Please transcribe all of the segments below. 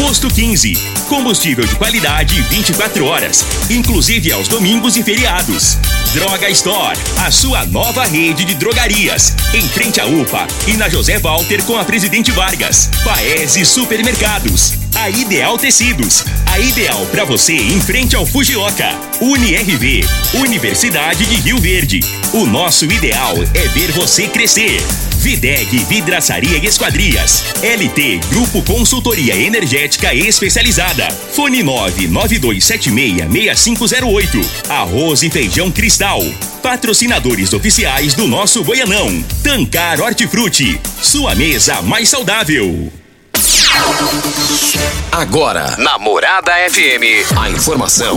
Posto 15. Combustível de qualidade 24 horas, inclusive aos domingos e feriados. Droga Store, a sua nova rede de drogarias. Em frente à UPA e na José Walter com a Presidente Vargas. Paese Supermercados. A Ideal Tecidos, a ideal para você em frente ao Fujioka. UniRV, Universidade de Rio Verde. O nosso ideal é ver você crescer. Videg Vidraçaria e Esquadrias. LT Grupo Consultoria Energética Especializada. Fone 992766508. Arroz e Feijão Cristal. Patrocinadores oficiais do nosso Goianão. Tancar Hortifruti. Sua mesa mais saudável. Agora, na Morada FM, a informação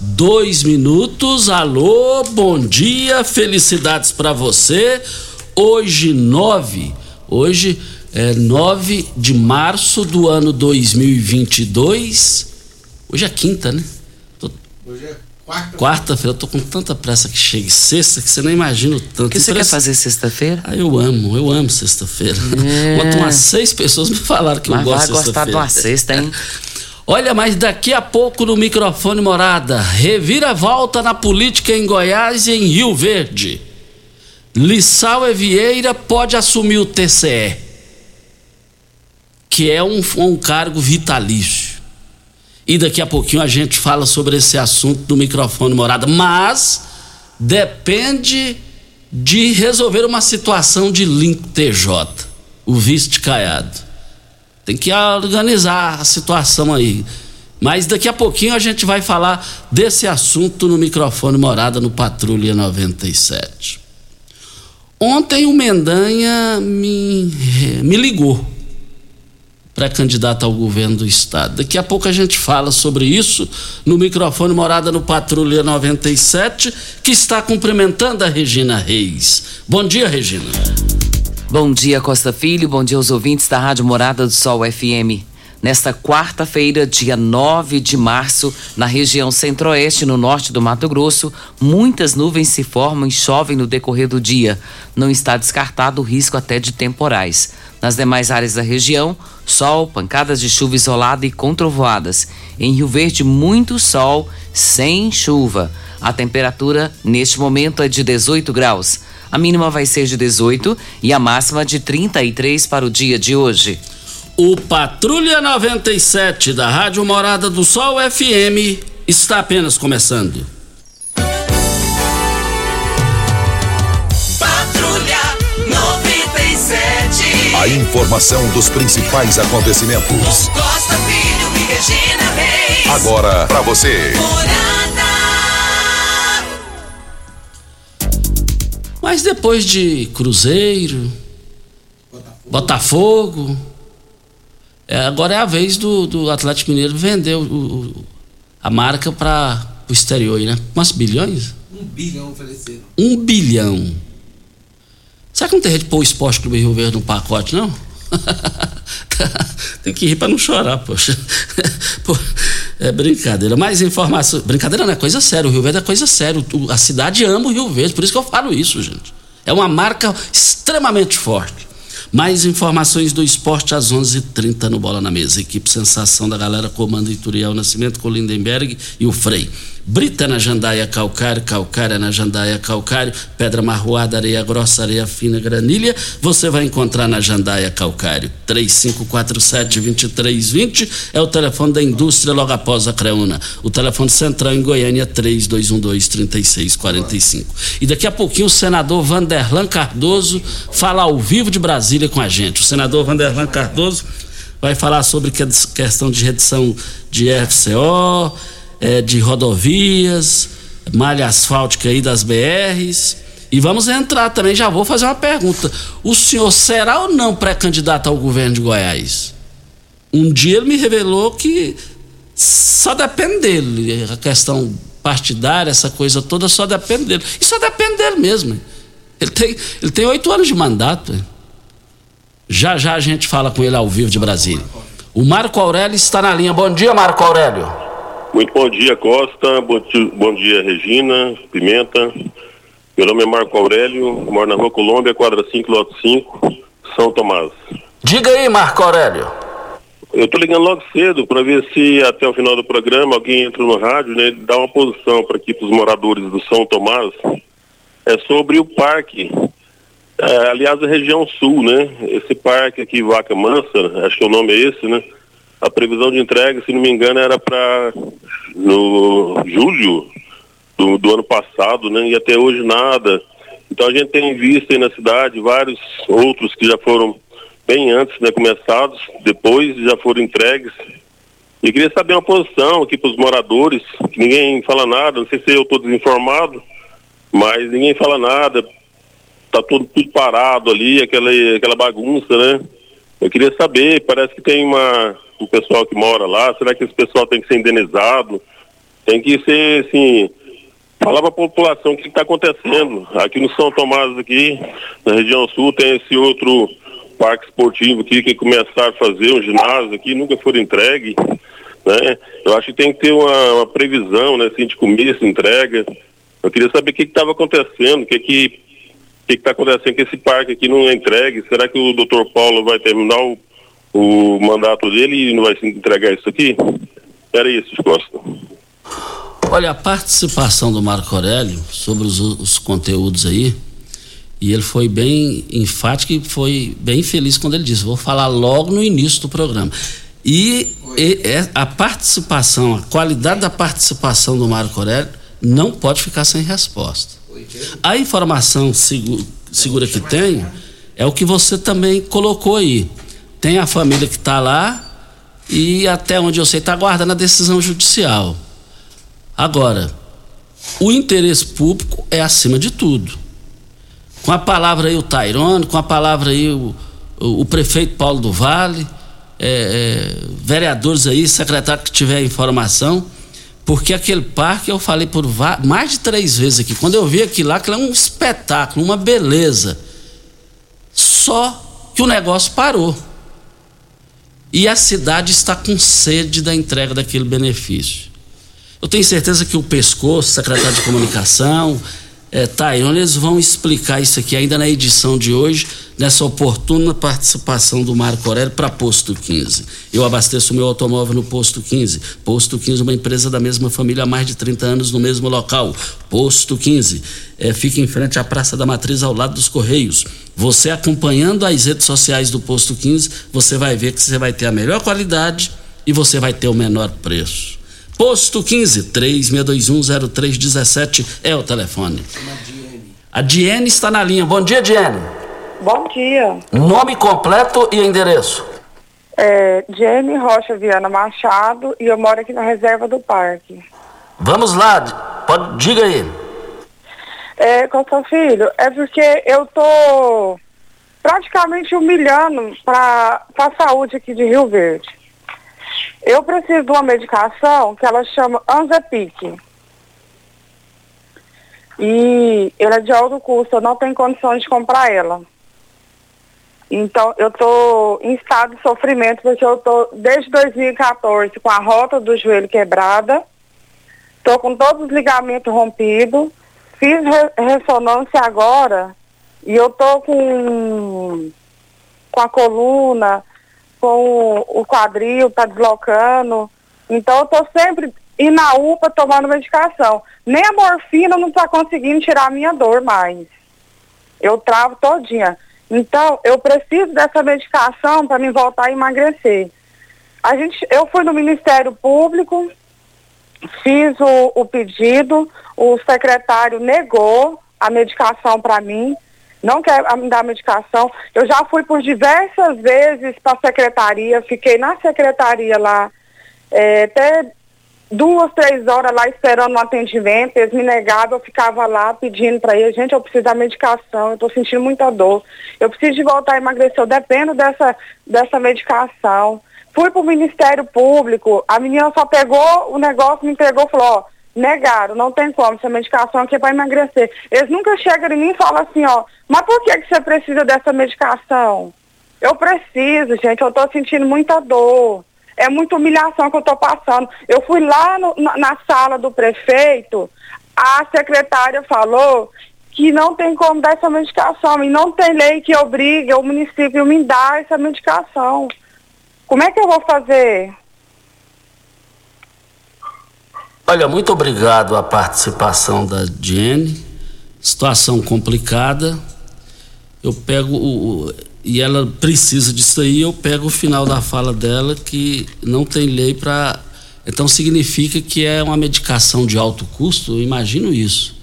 dois minutos. Alô, bom dia, felicidades para você. Hoje, nove, hoje é nove de março do ano 2022. Hoje é quinta, né? Tô... Hoje é quarta. Quarta-feira, eu tô com tanta pressa que chegue sexta que você nem imagina o tanto. O que você quer fazer sexta-feira? Ah, eu amo, eu amo sexta-feira. É. Ontem umas seis pessoas me falaram que Mas eu gosto vai de gostar de sexta-feira. uma sexta, hein? Olha, mas daqui a pouco no microfone morada, reviravolta na política em Goiás e em Rio Verde. Lissau Vieira pode assumir o TCE, que é um, um cargo vitalício. E daqui a pouquinho a gente fala sobre esse assunto no microfone morada, mas depende de resolver uma situação de link TJ, o vice Caiado. Tem que organizar a situação aí. Mas daqui a pouquinho a gente vai falar desse assunto no microfone Morada no Patrulha 97. Ontem o Mendanha me, me ligou para candidato ao governo do estado. Daqui a pouco a gente fala sobre isso no microfone Morada no Patrulha 97, que está cumprimentando a Regina Reis. Bom dia, Regina. Bom dia, Costa Filho. Bom dia aos ouvintes da Rádio Morada do Sol FM. Nesta quarta-feira, dia 9 de março, na região centro-oeste, no norte do Mato Grosso, muitas nuvens se formam e chovem no decorrer do dia. Não está descartado o risco até de temporais. Nas demais áreas da região, sol, pancadas de chuva isolada e com trovoadas. Em Rio Verde, muito sol, sem chuva. A temperatura neste momento é de 18 graus. A mínima vai ser de 18 e a máxima de 33 para o dia de hoje. O Patrulha 97 da Rádio Morada do Sol FM está apenas começando. Patrulha 97. A informação dos principais acontecimentos. Costa Filho e Regina Reis. Agora para você. Morada. Mas depois de Cruzeiro, Botafogo, é, agora é a vez do, do Atlético Mineiro vender o- o- a marca para o exterior, né? Quantos bilhões? Um bilhão ofereceram. Um bilhão. Será que não tem jeito de pôr o Esporte Clube Rio Verde no pacote, não? tem que rir para não chorar, poxa. Pô, é brincadeira. Mais informação. Brincadeira não é coisa séria. O Rio Verde é coisa séria. A cidade ama o Rio Verde. Por isso que eu falo isso, gente. É uma marca extremamente forte. Mais informações do esporte às 11:30 h 30 no Bola na Mesa. Equipe Sensação da galera comanda Ituriel Nascimento com Lindenberg e o Frei. Brita na jandaia calcário, calcária na jandaia calcário, pedra marroada, areia grossa, areia fina, granilha, você vai encontrar na jandaia calcário. 3547-2320 é o telefone da indústria logo após a Creuna. O telefone central em Goiânia 3212-3645. E daqui a pouquinho o senador Vanderlan Cardoso fala ao vivo de Brasília com a gente. O senador Vanderlan Cardoso vai falar sobre questão de redução de FCO, é, de rodovias, malha asfáltica aí das BRs. E vamos entrar também, já vou fazer uma pergunta. O senhor será ou não pré-candidato ao governo de Goiás? Um dia ele me revelou que só depende dele. A questão partidária, essa coisa toda, só depende dele. E só depende dele mesmo. Ele tem, ele tem oito anos de mandato. Já já a gente fala com ele ao vivo de Brasília. O Marco Aurélio está na linha. Bom dia, Marco Aurélio. Muito bom dia, Costa. Bom dia, bom dia, Regina, Pimenta. Meu nome é Marco Aurélio, moro na Rua Colômbia, quadra 5, lote 5, São Tomás. Diga aí, Marco Aurélio. Eu estou ligando logo cedo para ver se até o final do programa alguém entra no rádio, né, dá uma posição para aqui para os moradores do São Tomás. É sobre o parque, é, aliás, a região sul, né? Esse parque aqui, Vaca Mansa, acho que o nome é esse, né? A previsão de entrega, se não me engano, era para no julho do, do, ano passado, né? E até hoje nada. Então a gente tem visto aí na cidade vários outros que já foram bem antes, né? Começados, depois já foram entregues. E queria saber uma posição aqui para os moradores, que ninguém fala nada, não sei se eu estou desinformado, mas ninguém fala nada. Tá tudo, tudo parado ali, aquela, aquela bagunça, né? Eu queria saber, parece que tem uma, o pessoal que mora lá, será que esse pessoal tem que ser indenizado? Tem que ser, assim, falar para a população o que está acontecendo. Aqui no São Tomás, aqui, na região sul, tem esse outro parque esportivo aqui que começaram a fazer um ginásio aqui, nunca foram entregue. Né? Eu acho que tem que ter uma, uma previsão, né, assim, de começo, entrega. Eu queria saber o que estava acontecendo, o que que que está acontecendo que esse parque aqui não é entregue. Será que o doutor Paulo vai terminar o o mandato dele e não vai se entregar isso aqui? Era isso, Costa. Olha, a participação do Marco Aurélio sobre os, os conteúdos aí, e ele foi bem enfático e foi bem feliz quando ele disse: vou falar logo no início do programa. E, e é, a participação, a qualidade da participação do Marco Aurélio não pode ficar sem resposta. A informação segura, segura que tem é o que você também colocou aí tem a família que está lá e até onde eu sei está aguardando a decisão judicial. Agora, o interesse público é acima de tudo. Com a palavra aí o Tairone, com a palavra aí o, o, o prefeito Paulo do Vale, é, é, vereadores aí, secretário que tiver informação, porque aquele parque eu falei por mais de três vezes aqui. Quando eu vi aquilo lá, aquilo é um espetáculo, uma beleza. Só que o negócio parou. E a cidade está com sede da entrega daquele benefício. Eu tenho certeza que o Pescoço, secretário de Comunicação, é, Taione, eles vão explicar isso aqui ainda na edição de hoje, nessa oportuna participação do Marco Aurélio para Posto 15. Eu abasteço meu automóvel no Posto 15. Posto 15, uma empresa da mesma família há mais de 30 anos no mesmo local. Posto 15. É, fica em frente à Praça da Matriz, ao lado dos Correios. Você acompanhando as redes sociais do Posto 15, você vai ver que você vai ter a melhor qualidade e você vai ter o menor preço. Posto 15, 36210317 é o telefone. A Diene está na linha. Bom dia, Diene. Bom dia. Nome completo e endereço. É, Jenny Rocha Viana Machado e eu moro aqui na reserva do parque. Vamos lá, pode, diga aí. É, com seu filho, é porque eu tô praticamente humilhando para a saúde aqui de Rio Verde. Eu preciso de uma medicação que ela chama Anzepic. E ela é de alto custo, eu não tenho condições de comprar ela. Então, eu estou em estado de sofrimento, porque eu estou desde 2014 com a rota do joelho quebrada, estou com todos os ligamentos rompidos, fiz re ressonância agora e eu estou com, com a coluna, com o quadril, tá deslocando. Então eu tô sempre e na UPA tomando medicação. Nem a morfina não está conseguindo tirar a minha dor mais. Eu travo todinha. Então, eu preciso dessa medicação para me voltar a emagrecer. A gente, eu fui no Ministério Público, fiz o, o pedido, o secretário negou a medicação para mim, não quer me dar medicação. Eu já fui por diversas vezes para a secretaria, fiquei na secretaria lá, é, até duas, três horas lá esperando um atendimento, eles me negavam, eu ficava lá pedindo para eles, gente, eu preciso da medicação, eu estou sentindo muita dor, eu preciso de voltar a emagrecer, eu dependo dessa, dessa medicação. Fui para o Ministério Público, a menina só pegou o negócio, me entregou e falou, ó, negaram, não tem como, essa medicação aqui é para emagrecer. Eles nunca chegam em mim e falam assim, ó, mas por que, que você precisa dessa medicação? Eu preciso, gente, eu estou sentindo muita dor é muita humilhação que eu estou passando. Eu fui lá no, na, na sala do prefeito, a secretária falou que não tem como dar essa medicação e não tem lei que obrigue o município a me dar essa medicação. Como é que eu vou fazer? Olha, muito obrigado a participação da Jenny. Situação complicada. Eu pego o, e ela precisa disso aí, eu pego o final da fala dela que não tem lei para. Então significa que é uma medicação de alto custo, eu imagino isso.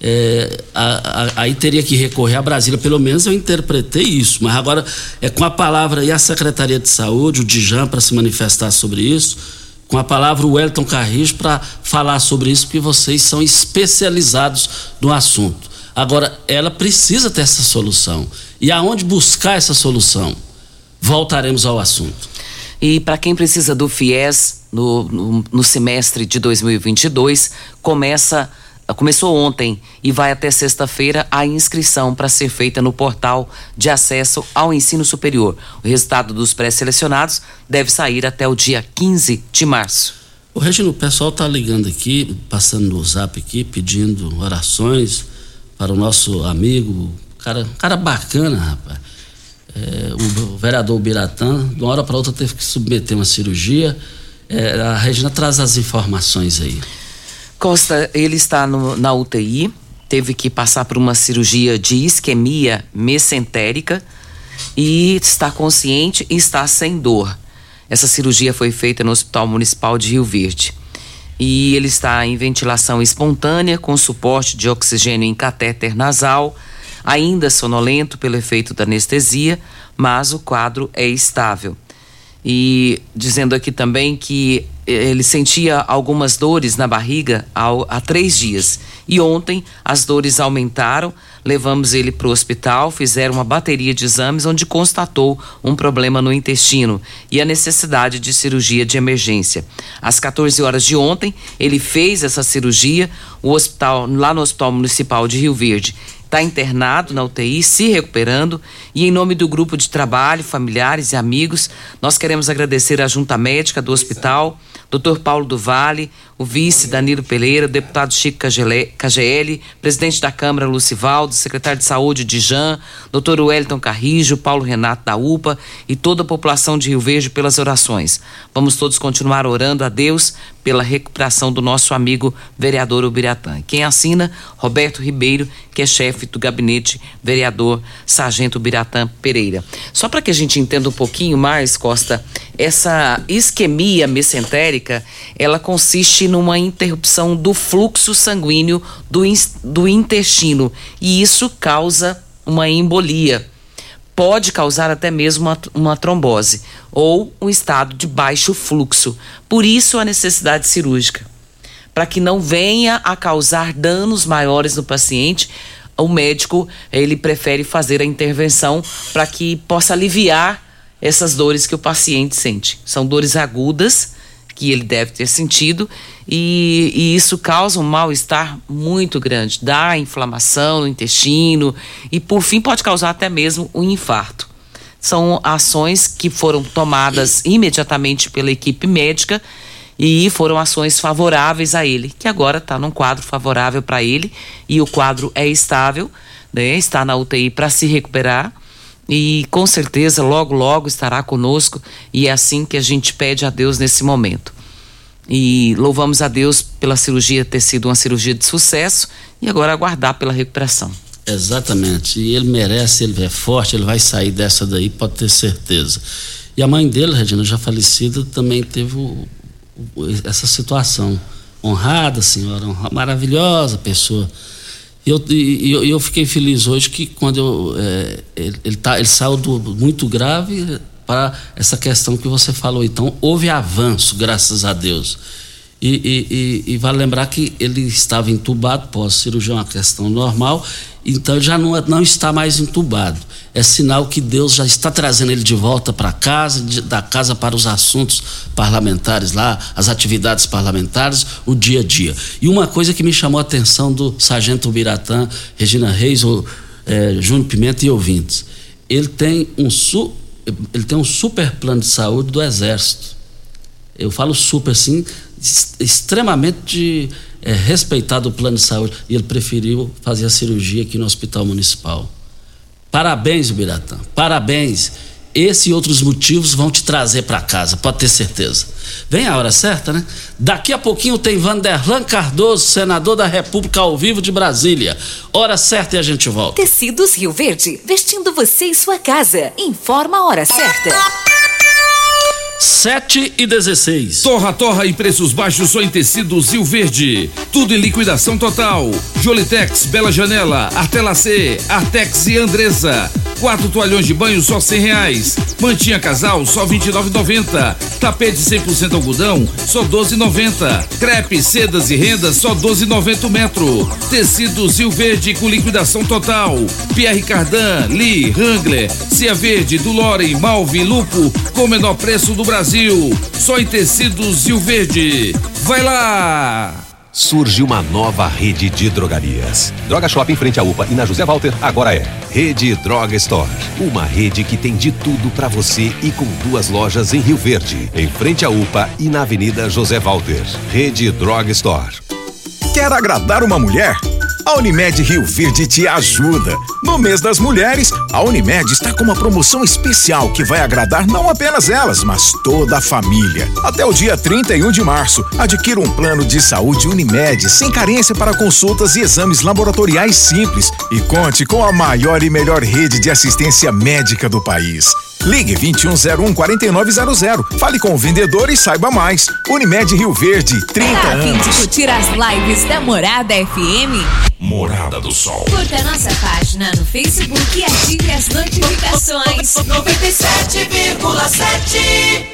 É, a, a, aí teria que recorrer a Brasília, pelo menos eu interpretei isso, mas agora é com a palavra e a Secretaria de Saúde, o Dijan, para se manifestar sobre isso, com a palavra o Wellington Carrijo para falar sobre isso, porque vocês são especializados no assunto. Agora, ela precisa ter essa solução. E aonde buscar essa solução? Voltaremos ao assunto. E para quem precisa do FIES no, no, no, semestre de 2022, começa começou ontem e vai até sexta-feira a inscrição para ser feita no portal de acesso ao ensino superior. O resultado dos pré-selecionados deve sair até o dia 15 de março. O Regino, o pessoal está ligando aqui, passando no zap aqui, pedindo orações para o nosso amigo, cara, cara bacana, rapaz. É, o, vereador Biratã, de uma hora para outra teve que submeter uma cirurgia. É, a Regina traz as informações aí. Costa, ele está no, na UTI, teve que passar por uma cirurgia de isquemia mesentérica e está consciente e está sem dor. Essa cirurgia foi feita no Hospital Municipal de Rio Verde e ele está em ventilação espontânea com suporte de oxigênio em catéter nasal, ainda sonolento pelo efeito da anestesia, mas o quadro é estável. E dizendo aqui também que ele sentia algumas dores na barriga há três dias. E ontem as dores aumentaram, levamos ele para o hospital, fizeram uma bateria de exames onde constatou um problema no intestino e a necessidade de cirurgia de emergência. Às 14 horas de ontem, ele fez essa cirurgia, o hospital lá no Hospital Municipal de Rio Verde está internado na UTI, se recuperando. E em nome do grupo de trabalho, familiares e amigos, nós queremos agradecer à junta médica do hospital, Dr. Paulo do Vale, o vice Danilo Peleira, o deputado Chico KGL, presidente da Câmara Lucivaldo, secretário de Saúde Dijan, Dr. Wellington Carrijo, Paulo Renato da UPA e toda a população de Rio Verde pelas orações. Vamos todos continuar orando a Deus pela recuperação do nosso amigo vereador Ubiratã. Quem assina? Roberto Ribeiro, que é chefe do gabinete vereador Sargento Ubiratã Pereira. Só para que a gente entenda um pouquinho mais, Costa, essa isquemia mesentérica, ela consiste numa interrupção do fluxo sanguíneo do, do intestino e isso causa uma embolia pode causar até mesmo uma, uma trombose ou um estado de baixo fluxo. Por isso a necessidade cirúrgica. Para que não venha a causar danos maiores no paciente, o médico ele prefere fazer a intervenção para que possa aliviar essas dores que o paciente sente. São dores agudas que ele deve ter sentido e, e isso causa um mal-estar muito grande, dá inflamação no intestino e por fim pode causar até mesmo um infarto. São ações que foram tomadas imediatamente pela equipe médica e foram ações favoráveis a ele, que agora está num quadro favorável para ele e o quadro é estável, né? está na UTI para se recuperar e com certeza logo, logo estará conosco e é assim que a gente pede a Deus nesse momento. E louvamos a Deus pela cirurgia ter sido uma cirurgia de sucesso e agora aguardar pela recuperação. Exatamente. E ele merece, ele é forte, ele vai sair dessa daí, pode ter certeza. E a mãe dele, Regina, já falecida, também teve o, o, essa situação. Honrada, senhora, honra, maravilhosa pessoa. E eu, eu, eu fiquei feliz hoje que quando eu, é, ele, ele, tá, ele saiu do muito grave para essa questão que você falou. Então, houve avanço, graças a Deus. E, e, e, e vale lembrar que ele estava entubado pós-cirurgia, uma questão normal, então já não, não está mais entubado. É sinal que Deus já está trazendo ele de volta para casa, de, da casa para os assuntos parlamentares lá, as atividades parlamentares, o dia a dia. E uma coisa que me chamou a atenção do sargento Biratã, Regina Reis, o, é, Júnior Pimenta e ouvintes. Ele tem um su, ele tem um super plano de saúde do Exército. Eu falo super assim, extremamente é, respeitado o plano de saúde e ele preferiu fazer a cirurgia aqui no Hospital Municipal. Parabéns, Biratã, parabéns. Esse e outros motivos vão te trazer para casa, pode ter certeza. Vem a hora certa, né? Daqui a pouquinho tem Vanderlan Cardoso, senador da República ao vivo de Brasília. Hora certa e a gente volta. Tecidos Rio Verde, vestindo você e sua casa. Informa a hora certa. 7 e 16. Torra, torra e preços baixos só em tecidos Rio Verde. Tudo em liquidação total. Jolitex, Bela Janela, Artela C, Artex e Andresa. Quatro toalhões de banho só cem reais. Mantinha casal só vinte e. Tapete 100% algodão só doze noventa. Crepe, sedas e rendas só doze noventa metro. Tecidos Rio Verde com liquidação total. Pierre Cardan, Lee, Wrangler, Cia Verde, Dulore, Malve, Lupo com menor preço do Brasil. Só em tecidos Rio Verde. Vai lá! surge uma nova rede de drogarias. Droga Shop em frente à UPA e na José Walter agora é Rede Droga Store. Uma rede que tem de tudo para você e com duas lojas em Rio Verde, em frente à UPA e na Avenida José Walter. Rede Droga Store. Quer agradar uma mulher? A Unimed Rio Verde te ajuda. No mês das mulheres, a Unimed está com uma promoção especial que vai agradar não apenas elas, mas toda a família. Até o dia 31 de março, adquira um plano de saúde Unimed sem carência para consultas e exames laboratoriais simples e conte com a maior e melhor rede de assistência médica do país. Ligue 2101 4900. Fale com o vendedor e saiba mais. Unimed Rio Verde, 30 Tá anos. de curtir as lives da Morada FM? Morada do Sol. Curta nossa página no Facebook e ative as notificações. 97,7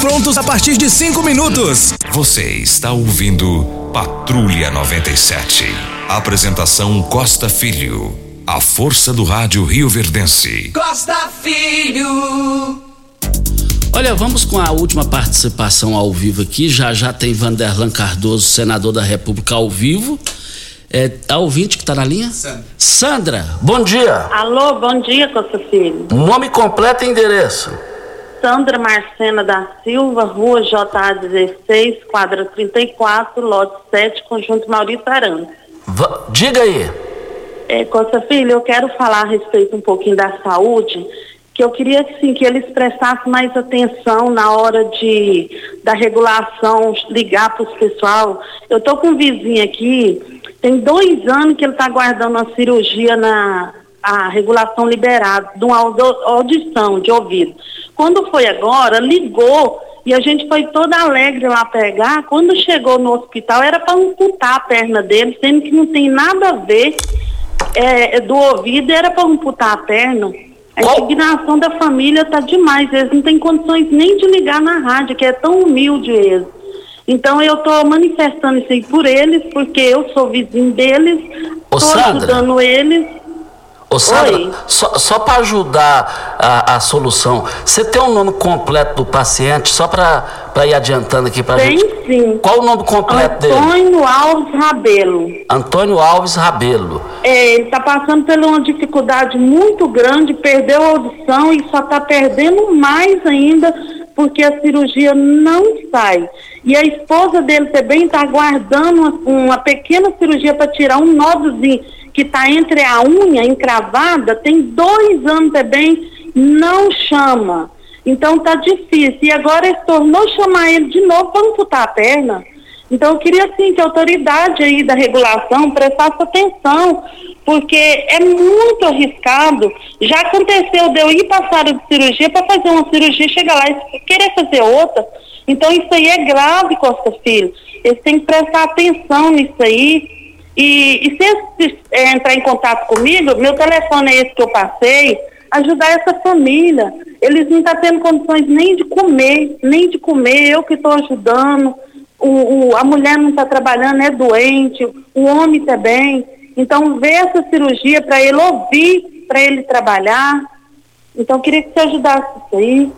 prontos a partir de 5 minutos. Você está ouvindo Patrulha 97. Apresentação Costa Filho. A força do rádio Rio Verdense. Costa Filho. Olha, vamos com a última participação ao vivo aqui. Já já tem Vanderlan Cardoso, senador da República, ao vivo. É, a ouvinte que está na linha? Sandra. Sandra, bom dia. Alô, bom dia, Costa Filho. Nome completo e endereço. Sandra Marcena da Silva, Rua JA 16, quadra 34, lote 7, conjunto Maurício Arantes. Diga aí. É, Costa Filho, eu quero falar a respeito um pouquinho da saúde, que eu queria assim, que eles prestassem mais atenção na hora de da regulação, ligar para os pessoal. Eu tô com um vizinho aqui, tem dois anos que ele está aguardando uma cirurgia na a regulação liberada, de uma audição, de ouvido. Quando foi agora, ligou e a gente foi toda alegre lá pegar. Quando chegou no hospital, era para amputar a perna dele, sendo que não tem nada a ver é, do ouvido, era para amputar a perna. A indignação da família tá demais. Eles não têm condições nem de ligar na rádio, que é tão humilde eles. Então eu estou manifestando isso aí por eles, porque eu sou vizinho deles, estou ajudando eles. Ô Sandra, só, só para ajudar a, a solução, você tem o nome completo do paciente, só para ir adiantando aqui para Tem gente? sim. Qual o nome completo dele? Antônio Alves Rabelo. Antônio Alves Rabelo. É, ele está passando por uma dificuldade muito grande, perdeu a audição e só está perdendo mais ainda porque a cirurgia não sai. E a esposa dele também está aguardando uma, uma pequena cirurgia para tirar um nódulozinho que está entre a unha encravada, tem dois anos também, não chama. Então tá difícil. E agora ele tornou chamar ele de novo para amputar a perna. Então eu queria assim que a autoridade aí da regulação prestasse atenção, porque é muito arriscado. Já aconteceu de eu ir área de cirurgia para fazer uma cirurgia, chegar lá e querer fazer outra. Então isso aí é grave, Costa Filho. Eles têm que prestar atenção nisso aí. E, e se é, entrar em contato comigo, meu telefone é esse que eu passei, ajudar essa família. Eles não estão tendo condições nem de comer, nem de comer, eu que estou ajudando. O, o- a mulher não está trabalhando, é doente, o homem também. Então, vê essa cirurgia para ele ouvir, para ele trabalhar. Então, queria que você ajudasse isso aí.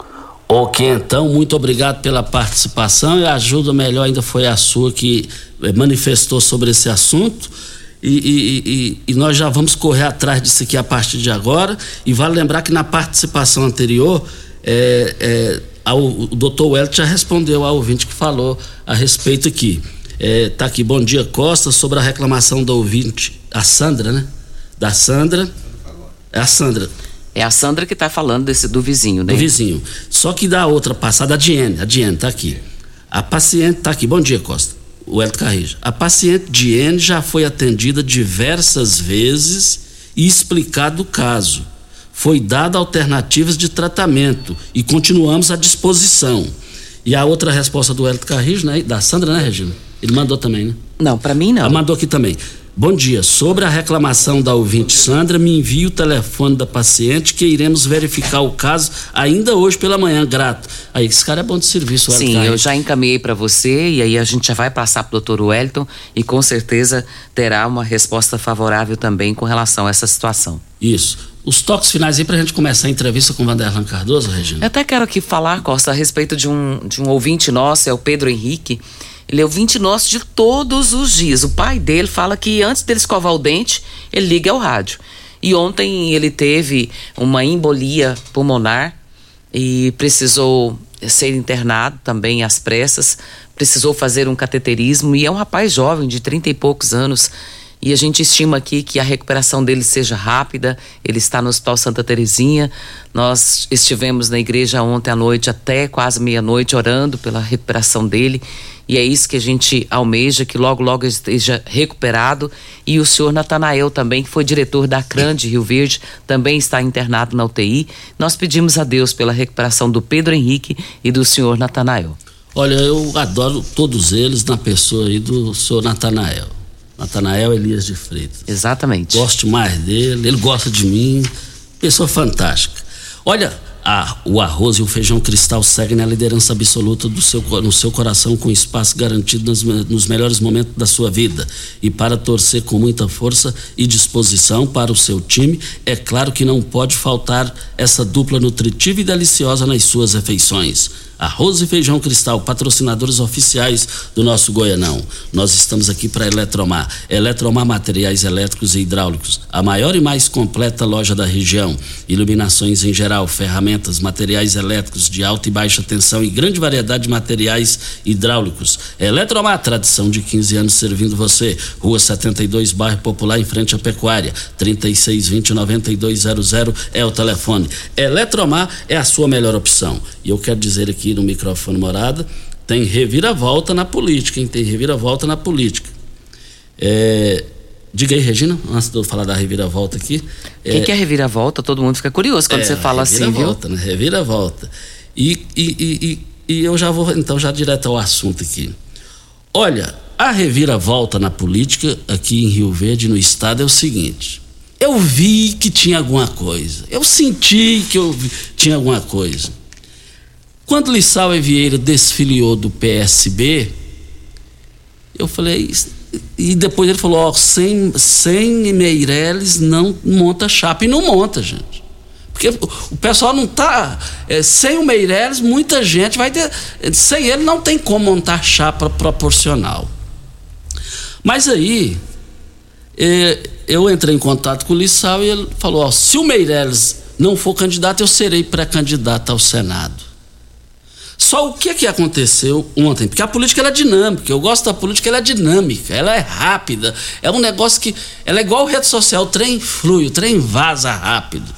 Ok, então, muito obrigado pela participação e a ajuda melhor ainda foi a sua que eh, manifestou sobre esse assunto. E, e- e- e nós já vamos correr atrás disso aqui a partir de agora. E vale lembrar que na participação anterior, é, é, ao- o doutor Welch já respondeu ao ouvinte que falou a respeito aqui. É, tá aqui, bom dia Costa, sobre a reclamação do ouvinte, a Sandra, né? Da Sandra. É a Sandra. É a Sandra que está falando desse do vizinho, né? Do vizinho. Só que da outra passada, a Diene, a Diene tá aqui. A paciente tá aqui. Bom dia, Costa. O Elton Carrijo. A paciente Diene já foi atendida diversas vezes e explicado o caso. Foi dada alternativas de tratamento e continuamos à disposição. E a outra resposta do Elton Carrijo, né? Da Sandra, né, Regina? Ele mandou também, né? Não, para mim não. Ela mandou aqui também. Bom dia. Sobre a reclamação da ouvinte Sandra, me envie o telefone da paciente que iremos verificar o caso ainda hoje pela manhã. Grato. Aí, esse cara é bom de serviço, Sim, eu já encaminhei para você e aí a gente já vai passar para o doutor Wellington e com certeza terá uma resposta favorável também com relação a essa situação. Isso. Os toques finais aí pra gente começar a entrevista com o Vanderlan Cardoso, Regina. Eu até quero aqui falar, Costa, a respeito de um, de um ouvinte nosso, é o Pedro Henrique. Ele é ouvinte nosso de todos os dias. O pai dele fala que antes dele escovar o dente, ele liga ao rádio. E ontem ele teve uma embolia pulmonar e precisou ser internado também às pressas, precisou fazer um cateterismo e é um rapaz jovem de 30 e poucos anos. E a gente estima aqui que a recuperação dele seja rápida. Ele está no Hospital Santa Terezinha. Nós estivemos na igreja ontem à noite até quase meia-noite orando pela recuperação dele. E é isso que a gente almeja, que logo, logo esteja recuperado. E o senhor Natanael também, que foi diretor da CRAN de Rio Verde, também está internado na UTI. Nós pedimos a Deus pela recuperação do Pedro Henrique e do senhor Natanael. Olha, eu adoro todos eles na pessoa aí do senhor Natanael. Natanael Elias de Freitas. Exatamente. Gosto mais dele, ele gosta de mim. Pessoa fantástica. Olha, o arroz e o feijão cristal seguem na liderança absoluta do seu, no seu coração, com espaço garantido nos melhores momentos da sua vida. E para torcer com muita força e disposição para o seu time, é claro que não pode faltar essa dupla nutritiva e deliciosa nas suas refeições. Arroz e Feijão Cristal, patrocinadores oficiais do nosso Goianão. Nós estamos aqui para Eletromar. Eletromar Materiais Elétricos e Hidráulicos, a maior e mais completa loja da região. Iluminações em geral, ferramentas, materiais elétricos de alta e baixa tensão e grande variedade de materiais hidráulicos. Eletromar, tradição de 15 anos servindo você. Rua 72, bairro Popular, em frente à Pecuária. 3620 9200 é o telefone. Eletromar é a sua melhor opção. E eu quero dizer aqui no microfone morada, tem reviravolta na política, hein? Tem reviravolta na política. É, diga aí, Regina, antes de eu falar da reviravolta aqui. O que, que é reviravolta? Todo mundo fica curioso quando é, você fala assim, viu? Reviravolta, né? Reviravolta. E, e, e, e, e eu já vou, então, já direto ao assunto aqui. Olha, a reviravolta na política aqui em Rio Verde, no estado, é o seguinte. Eu vi que tinha alguma coisa. Eu senti que eu vi, tinha alguma coisa. Quando Lissau Vieira desfiliou do PSB, eu falei. E depois ele falou: ó, sem, sem Meireles não monta chapa. E não monta, gente. Porque o pessoal não está. É, sem o Meireles, muita gente vai ter. Sem ele não tem como montar chapa proporcional. Mas aí, é, eu entrei em contato com o Lissau e ele falou: ó, se o Meireles não for candidato, eu serei pré-candidato ao Senado. Só o que, que aconteceu ontem? Porque a política ela é dinâmica. Eu gosto da política, ela é dinâmica, ela é rápida. É um negócio que. Ela é igual rede social, o trem flui, o trem vaza rápido.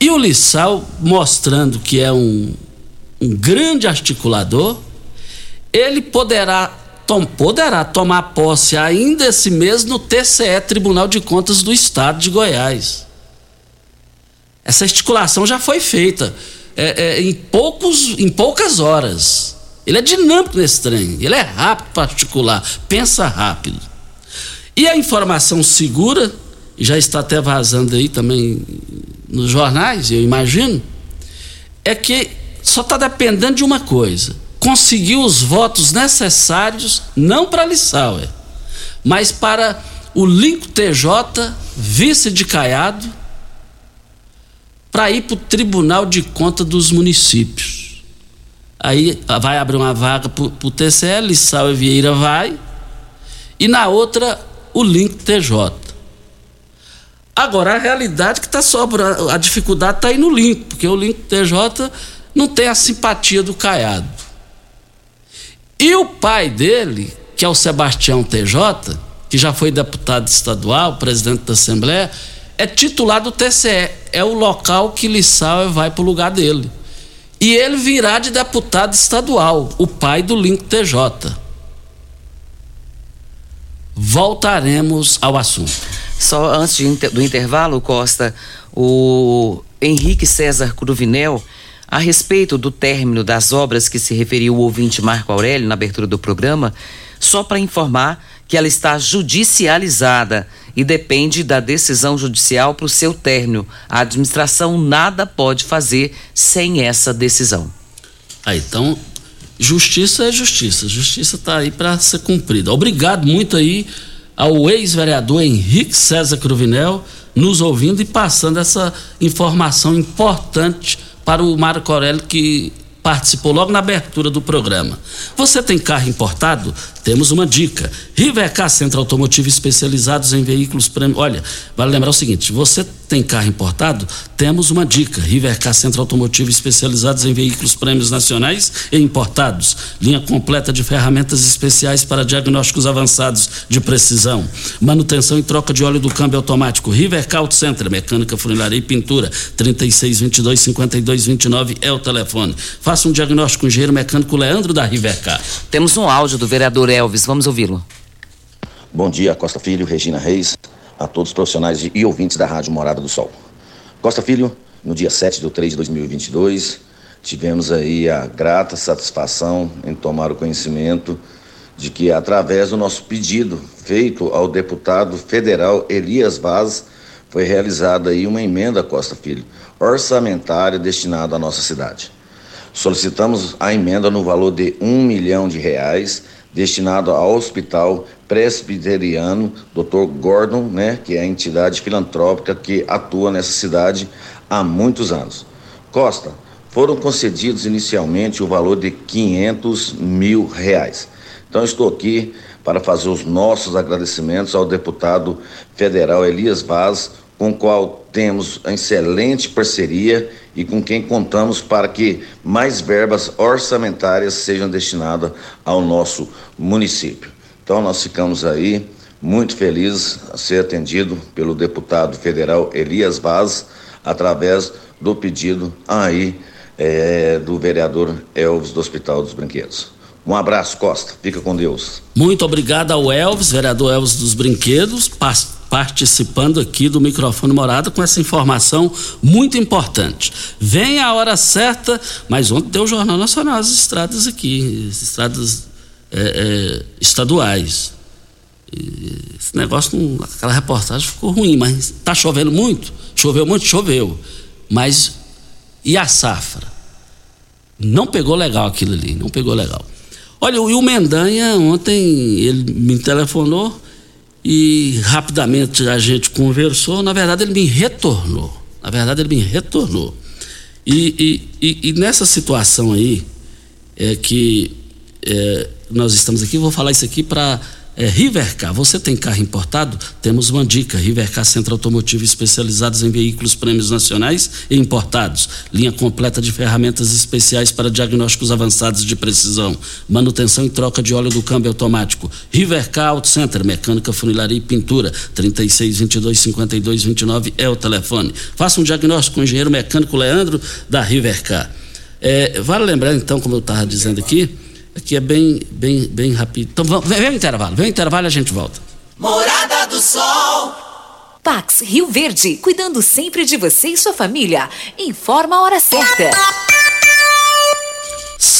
E o Lissau, mostrando que é um, um grande articulador, ele poderá, tom, poderá tomar posse ainda esse mês no TCE, Tribunal de Contas do Estado de Goiás. Essa articulação já foi feita é, é, em, poucos, em poucas horas. Ele é dinâmico nesse trem, ele é rápido para articular, pensa rápido. E a informação segura, já está até vazando aí também nos jornais, eu imagino, é que só está dependendo de uma coisa: conseguir os votos necessários, não para Lissauer, mas para o Linco TJ, vice de Caiado, para ir para o Tribunal de Conta dos Municípios. Aí vai abrir uma vaga para o TCE, Lissauer Vieira vai, e na outra o Link TJ. Agora, a realidade que está sobrando, a dificuldade está aí no Link, porque o Link TJ não tem a simpatia do Caiado. E o pai dele, que é o Sebastião TJ, que já foi deputado estadual, presidente da Assembleia, é titular do TCE. É o local que Lissau vai para o lugar dele. E ele virá de deputado estadual, o pai do Link TJ. Voltaremos ao assunto. Só antes de, do intervalo, Costa, o Henrique César Cruvinel, a respeito do término das obras que se referiu o ouvinte Marco Aurélio na abertura do programa, só para informar que ela está judicializada e depende da decisão judicial para o seu término. A administração nada pode fazer sem essa decisão. Ah, então, justiça é justiça. Justiça está aí para ser cumprida. Obrigado muito aí ao ex-vereador Henrique César Cruvinel nos ouvindo e passando essa informação importante para o Marco Aurélio que participou logo na abertura do programa. Você tem carro importado? Temos uma dica. Rivercar Centro Automotivo especializados em veículos premium. Olha, vale lembrar o seguinte: você tem carro importado? Temos uma dica. Rivercar Centro Automotivo especializados em veículos prêmios nacionais e importados. Linha completa de ferramentas especiais para diagnósticos avançados de precisão. Manutenção e troca de óleo do câmbio automático. Rivercar Auto Center, mecânica, funilaria e pintura. 3622 5229 é o telefone. Faça um diagnóstico com o engenheiro mecânico Leandro da Rivercar. Temos um áudio do vereador Elvis, vamos ouvi-lo. Bom dia, Costa Filho, Regina Reis, a todos os profissionais e ouvintes da Rádio Morada do Sol. Costa Filho, no dia 7 de 3 de 2022, tivemos aí a grata satisfação em tomar o conhecimento de que, através do nosso pedido feito ao deputado federal Elias Vaz, foi realizada aí uma emenda, Costa Filho, orçamentária destinada à nossa cidade. Solicitamos a emenda no valor de um milhão de reais destinado ao Hospital Presbiteriano Dr. Gordon, né, que é a entidade filantrópica que atua nessa cidade há muitos anos. Costa, foram concedidos inicialmente o valor de 500 mil reais. Então estou aqui para fazer os nossos agradecimentos ao deputado federal Elias Vaz, com o qual temos excelente parceria e com quem contamos para que mais verbas orçamentárias sejam destinadas ao nosso município. Então nós ficamos aí muito felizes a ser atendido pelo deputado federal Elias Vaz através do pedido aí é, do vereador Elvis do Hospital dos Brinquedos. Um abraço, Costa. Fica com Deus. Muito obrigado ao Elvis, vereador Elvis dos Brinquedos, participando aqui do microfone morada com essa informação muito importante. Vem a hora certa, mas ontem deu o Jornal Nacional as estradas aqui, as estradas é, é, estaduais. E esse negócio, não, aquela reportagem ficou ruim, mas está chovendo muito? Choveu muito? Choveu. Mas e a safra? Não pegou legal aquilo ali, não pegou legal. Olha, o Mendanha ontem ele me telefonou e rapidamente a gente conversou. Na verdade, ele me retornou. Na verdade, ele me retornou. E, e, e, e nessa situação aí, é que é, nós estamos aqui, vou falar isso aqui para é, Rivercar, você tem carro importado? Temos uma dica: Rivercar Centro Automotivo especializados em veículos prêmios nacionais e importados. Linha completa de ferramentas especiais para diagnósticos avançados de precisão. Manutenção e troca de óleo do câmbio automático. Rivercar Auto Center, mecânica, funilaria e pintura. 36 22 52 29 é o telefone. Faça um diagnóstico com o engenheiro mecânico Leandro da Rivercar. É, vale lembrar, então, como eu estava dizendo aqui Aqui é bem, bem, bem rápido. Então vamos, vem, vem o intervalo, vem o intervalo e a gente volta. Morada do Sol. Pax Rio Verde, cuidando sempre de você e sua família. Informa a hora certa.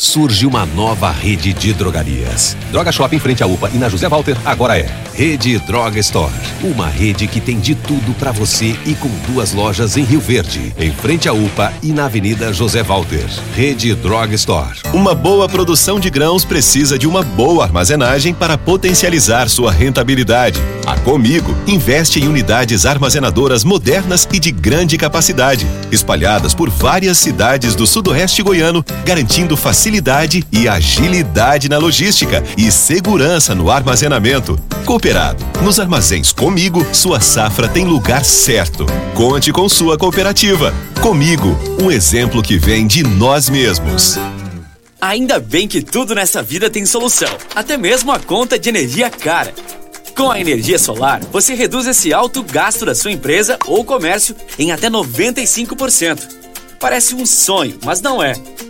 surge uma nova rede de drogarias. Droga Shop em frente à UPA e na José Walter agora é Rede Droga Store. Uma rede que tem de tudo para você e com duas lojas em Rio Verde, em frente à UPA e na Avenida José Walter. Rede Droga Store. Uma boa produção de grãos precisa de uma boa armazenagem para potencializar sua rentabilidade. A Comigo investe em unidades armazenadoras modernas e de grande capacidade, espalhadas por várias cidades do sudoeste goiano, garantindo facilidade e agilidade na logística e segurança no armazenamento. Cooperado. Nos armazéns Comigo, sua safra tem lugar certo. Conte com sua cooperativa. Comigo, um exemplo que vem de nós mesmos. Ainda bem que tudo nessa vida tem solução, até mesmo a conta de energia cara. Com a energia solar, você reduz esse alto gasto da sua empresa ou comércio em até 95%. Parece um sonho, mas não é.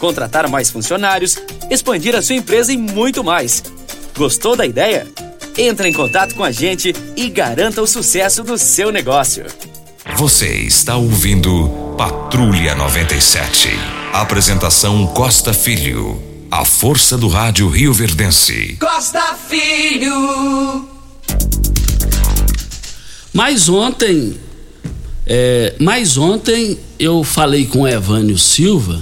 contratar mais funcionários, expandir a sua empresa e muito mais. Gostou da ideia? Entre em contato com a gente e garanta o sucesso do seu negócio. Você está ouvindo Patrulha 97. Apresentação Costa Filho. A força do rádio Rio Verdense. Costa Filho. Mas ontem, é, mas ontem eu falei com o Evânio Silva,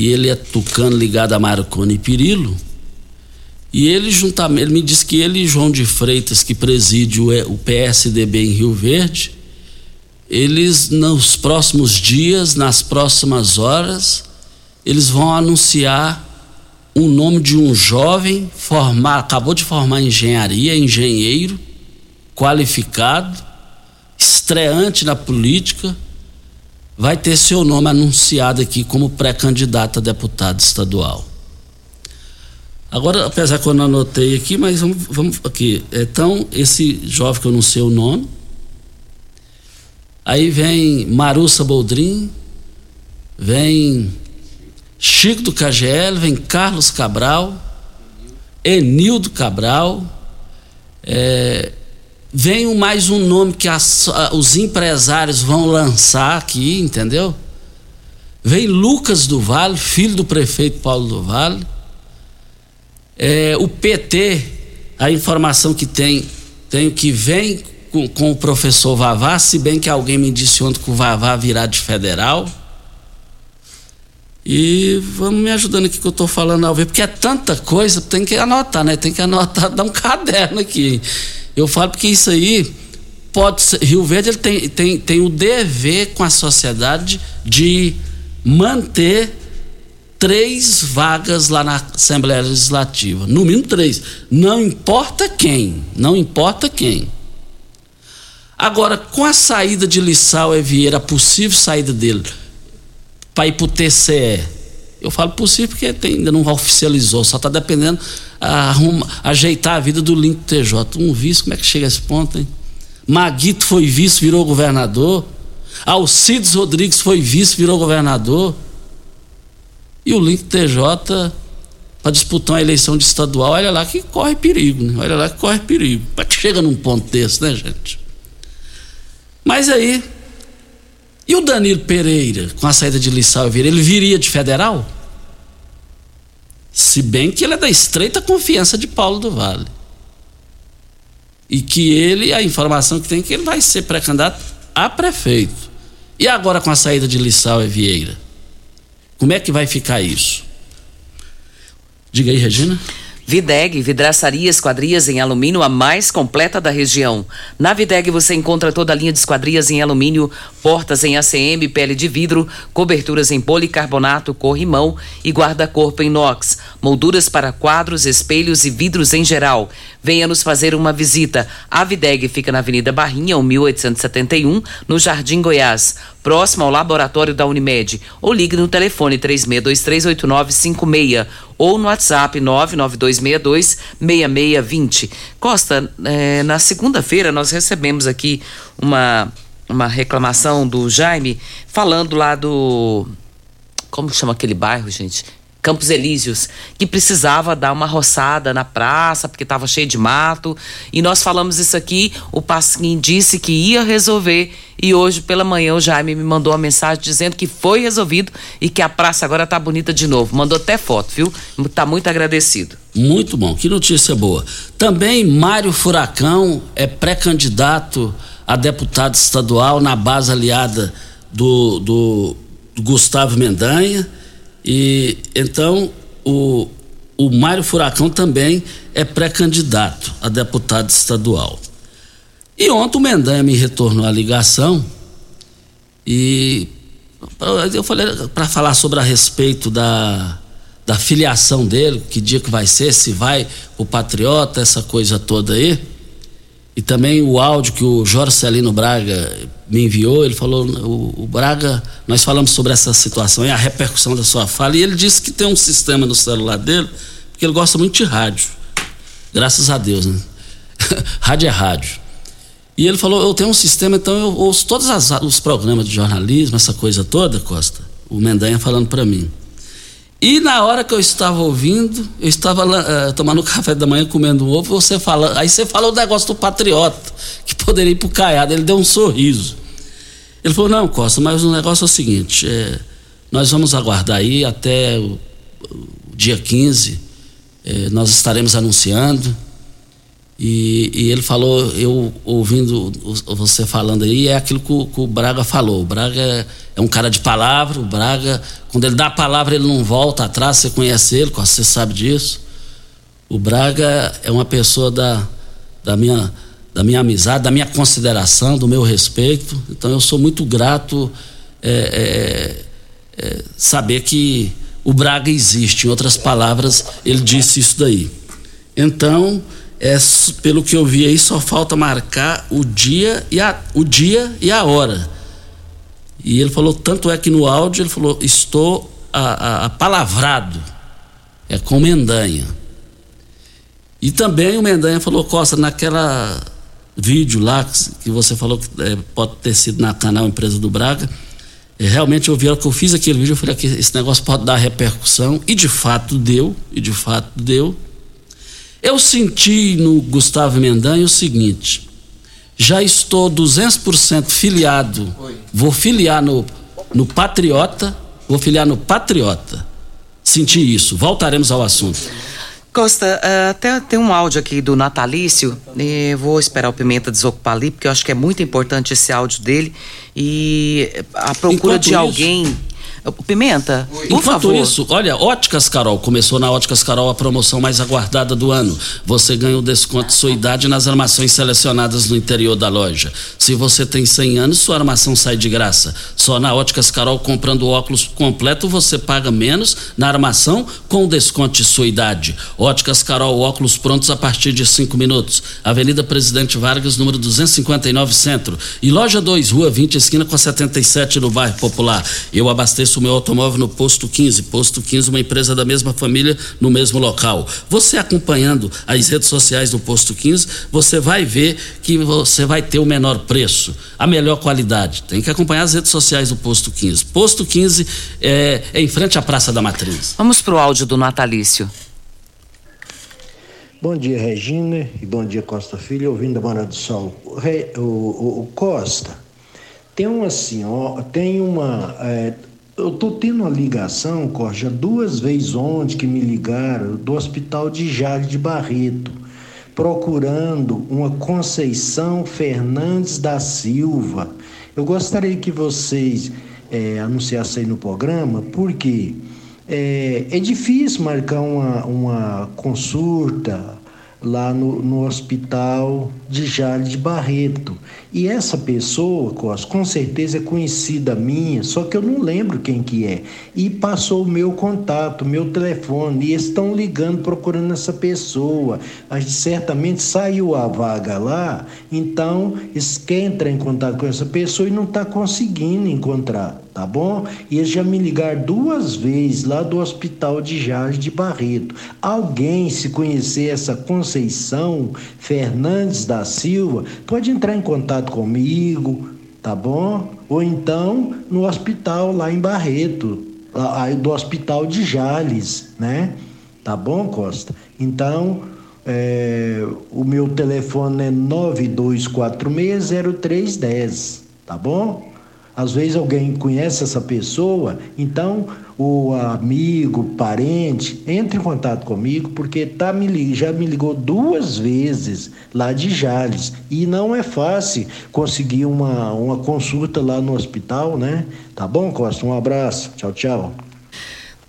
e ele é tucano ligado a Marconi Pirillo, e ele juntamente, ele me disse que ele e João de Freitas, que preside o, PSDB em Rio Verde, eles nos próximos dias, nas próximas horas, eles vão anunciar o nome de um jovem formar, acabou de formar engenharia, engenheiro, qualificado, estreante na política, vai ter seu nome anunciado aqui como pré-candidato a deputado estadual. Agora, apesar que eu não anotei aqui, mas vamos, vamos aqui. Então, esse jovem que eu não sei o nome. Aí vem Marussa Boldrin, vem Chico do KGL, vem Carlos Cabral, Enildo Cabral, é, vem mais um nome que as, os empresários vão lançar aqui, entendeu? Vem Lucas do Vale, filho do prefeito Paulo do Vale. É, o PT, a informação que tem, tem que vem com, com, o professor Vavá, se bem que alguém me disse ontem que o Vavá virá de federal. E vamos me ajudando aqui que eu estou falando ao ver, porque é tanta coisa, tem que anotar, né? Tem que anotar, dar um caderno aqui. Eu falo porque isso aí pode ser. Rio Verde ele tem, tem, tem o dever com a sociedade de manter três vagas lá na Assembleia Legislativa. No mínimo três. Não importa quem. Não importa quem. Agora, com a saída de Lissau e Vieira, a possível saída dele para ir para o TCE, eu falo possível porque tem, ainda não oficializou, só está dependendo arruma, ajeitar a vida do Link TJ. Um vice, como é que chega a esse ponto, hein? Maguito foi vice, virou governador. Alcides Rodrigues foi vice, virou governador. E o Link TJ, para disputar uma eleição de estadual, olha lá que corre perigo, né? Olha lá que corre perigo. Que chega num ponto desse, né, gente? Mas aí. E o Danilo Pereira, com a saída de Lissau Vieira, ele viria de federal? Se bem que ele é da estreita confiança de Paulo do Vale. E que ele, a informação que tem, é que ele vai ser pré-candidato a prefeito. E agora com a saída de Lissau e Vieira? Como é que vai ficar isso? Diga aí, Regina. Videg, vidraçaria esquadrias em alumínio a mais completa da região. Na Videg você encontra toda a linha de esquadrias em alumínio, portas em ACM, pele de vidro, coberturas em policarbonato, corrimão e guarda-corpo em inox, molduras para quadros, espelhos e vidros em geral. Venha nos fazer uma visita. A Videg fica na Avenida Barrinha, 1871, no Jardim Goiás, próximo ao laboratório da Unimed. Ou ligue no telefone 36238956 ou no WhatsApp 992626620. Costa, é, na segunda-feira nós recebemos aqui uma, uma reclamação do Jaime falando lá do. Como chama aquele bairro, gente? Campos Elíseos, que precisava dar uma roçada na praça, porque estava cheio de mato. E nós falamos isso aqui, o Pasquim disse que ia resolver. E hoje pela manhã o Jaime me mandou uma mensagem dizendo que foi resolvido e que a praça agora está bonita de novo. Mandou até foto, viu? Está muito agradecido. Muito bom, que notícia boa. Também Mário Furacão é pré-candidato a deputado estadual na base aliada do, do Gustavo Mendanha e então o, o Mário Furacão também é pré-candidato a deputado estadual. E ontem o Mendanha me retornou a ligação e eu falei para falar sobre a respeito da, da filiação dele, que dia que vai ser, se vai o Patriota, essa coisa toda aí. E também o áudio que o Jorge Celino Braga me enviou, ele falou, o, o, Braga, nós falamos sobre essa situação e a repercussão da sua fala, e ele disse que tem um sistema no celular dele, porque ele gosta muito de rádio. Graças a Deus, né? rádio é rádio. E ele falou, eu tenho um sistema, então eu ouço todos as, os programas de jornalismo, essa coisa toda, Costa, o Mendanha falando para mim. E na hora que eu estava ouvindo, eu estava uh, tomando café da manhã, comendo um ovo, você fala, aí você falou o negócio do patriota, que poderia ir pro Caiado. Ele deu um sorriso. Ele falou, não, Costa, mas o negócio é o seguinte, é, nós vamos aguardar aí até o, o dia 15, é, nós estaremos anunciando. E, e, ele falou, eu ouvindo você falando aí, é aquilo que o, que o Braga falou. O Braga é, é, um cara de palavra, o Braga, quando ele dá a palavra, ele não volta atrás, você conhece ele, você sabe disso. O Braga é uma pessoa da, da, minha, da minha amizade, da minha consideração, do meu respeito. Então eu sou muito grato é, é, é saber que o Braga existe. Em outras palavras, ele disse isso daí. Então é, pelo que eu vi aí, só falta marcar o dia e a, o dia e a hora. E ele falou, tanto é que no áudio ele falou, estou apalavrado. É com Mendanha. E também o Mendanha falou, Costa, naquela vídeo lá que você falou que é, pode ter sido na canal Empresa do Braga, é, realmente eu vi que eu fiz aquele vídeo, eu falei que esse negócio pode dar repercussão, e de fato deu, e de fato deu. Eu senti no Gustavo Mendanha o seguinte: já estou 200% filiado, vou filiar no, no Patriota, vou filiar no Patriota. Senti isso. Voltaremos ao assunto. Costa, uh, tem, tem um áudio aqui do Natalício, vou esperar o Pimenta desocupar ali, porque eu acho que é muito importante esse áudio dele. E a procura Enquanto de isso, alguém Pimenta, por Enquanto favor. isso, olha, Óticas Carol, começou na Óticas Carol a promoção mais aguardada do ano. Você ganha o desconto de sua idade nas armações selecionadas no interior da loja. Se você tem 100 anos, sua armação sai de graça. Só na Óticas Carol, comprando o óculos completo, você paga menos na armação com o desconto de sua idade. Óticas Carol, óculos prontos a partir de 5 minutos. Avenida Presidente Vargas, número 259 Centro. E loja 2, Rua 20, esquina com a 77 no bairro Popular. Eu abasteço abasteço o meu automóvel no Posto 15. Posto 15, uma empresa da mesma família no mesmo local. Você acompanhando as redes sociais do Posto 15, você vai ver que você vai ter o menor preço, a melhor qualidade. Tem que acompanhar as redes sociais do Posto 15. Posto 15 é, é em frente à Praça da Matriz. Vamos para o áudio do Natalício. Bom dia, Regina, e bom dia, Costa Filho, ouvindo a Mora do Sol. O, o, o Costa, tem uma senhora, tem uma. É, eu tô tendo uma ligação, Corja, duas vezes ontem que me ligaram do Hospital de Jale de Barreto, procurando uma Conceição Fernandes da Silva. Eu gostaria que vocês é, anunciassem no programa, porque é, é difícil marcar uma, uma consulta lá no, no hospital de Jales de Barreto. E essa pessoa, com certeza é conhecida minha, só que eu não lembro quem que é. E passou o meu contato, meu telefone, e estão ligando procurando essa pessoa. Mas certamente saiu a vaga lá, então eles querem entrar em contato com essa pessoa e não está conseguindo encontrar tá bom? E eles já me ligaram duas vezes lá do hospital de Jales de Barreto. Alguém, se conhecer essa Conceição Fernandes da Silva, pode entrar em contato comigo, tá bom? Ou então no hospital lá em Barreto, do hospital de Jales, né? Tá bom, Costa? Então, é, o meu telefone é 92460310, tá bom? Às vezes alguém conhece essa pessoa, então o amigo, parente, entre em contato comigo, porque tá me, já me ligou duas vezes lá de Jales. E não é fácil conseguir uma, uma consulta lá no hospital, né? Tá bom, Costa? Um abraço. Tchau, tchau.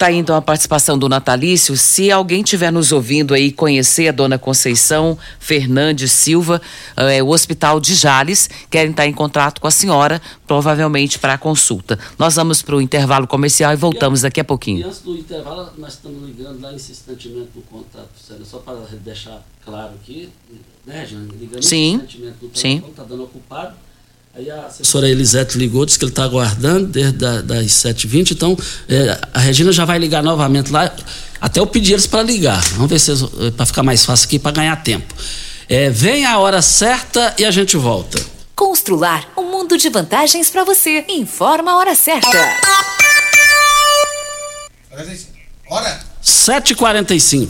Tá aí então a participação do Natalício. Se alguém estiver nos ouvindo aí conhecer a dona Conceição Fernandes Silva, é, o Hospital de Jales, querem estar em contato com a senhora, provavelmente para a consulta. Nós vamos para o intervalo comercial e voltamos daqui a pouquinho. E antes do intervalo, nós estamos ligando lá insistentemente no contato, só para deixar claro aqui, né, Jane? Ligando Sim. insistentemente no telefone, está dando ocupado. Aí a assessora Elisete ligou, disse que ele está aguardando desde da, das 7h20, então é, a Regina já vai ligar novamente lá. Até eu pedi eles para ligar. Vamos ver se é, para ficar mais fácil aqui, para ganhar tempo. É, vem a hora certa e a gente volta. Constrular um mundo de vantagens para você. Informa a hora certa. Bora! 7h45.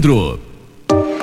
Leandro.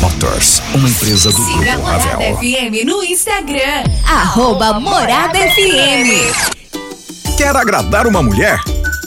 Motors, uma empresa do Siga Grupo Morada Ravel. FM no Instagram. Arroba Morada FM. Quer agradar uma mulher?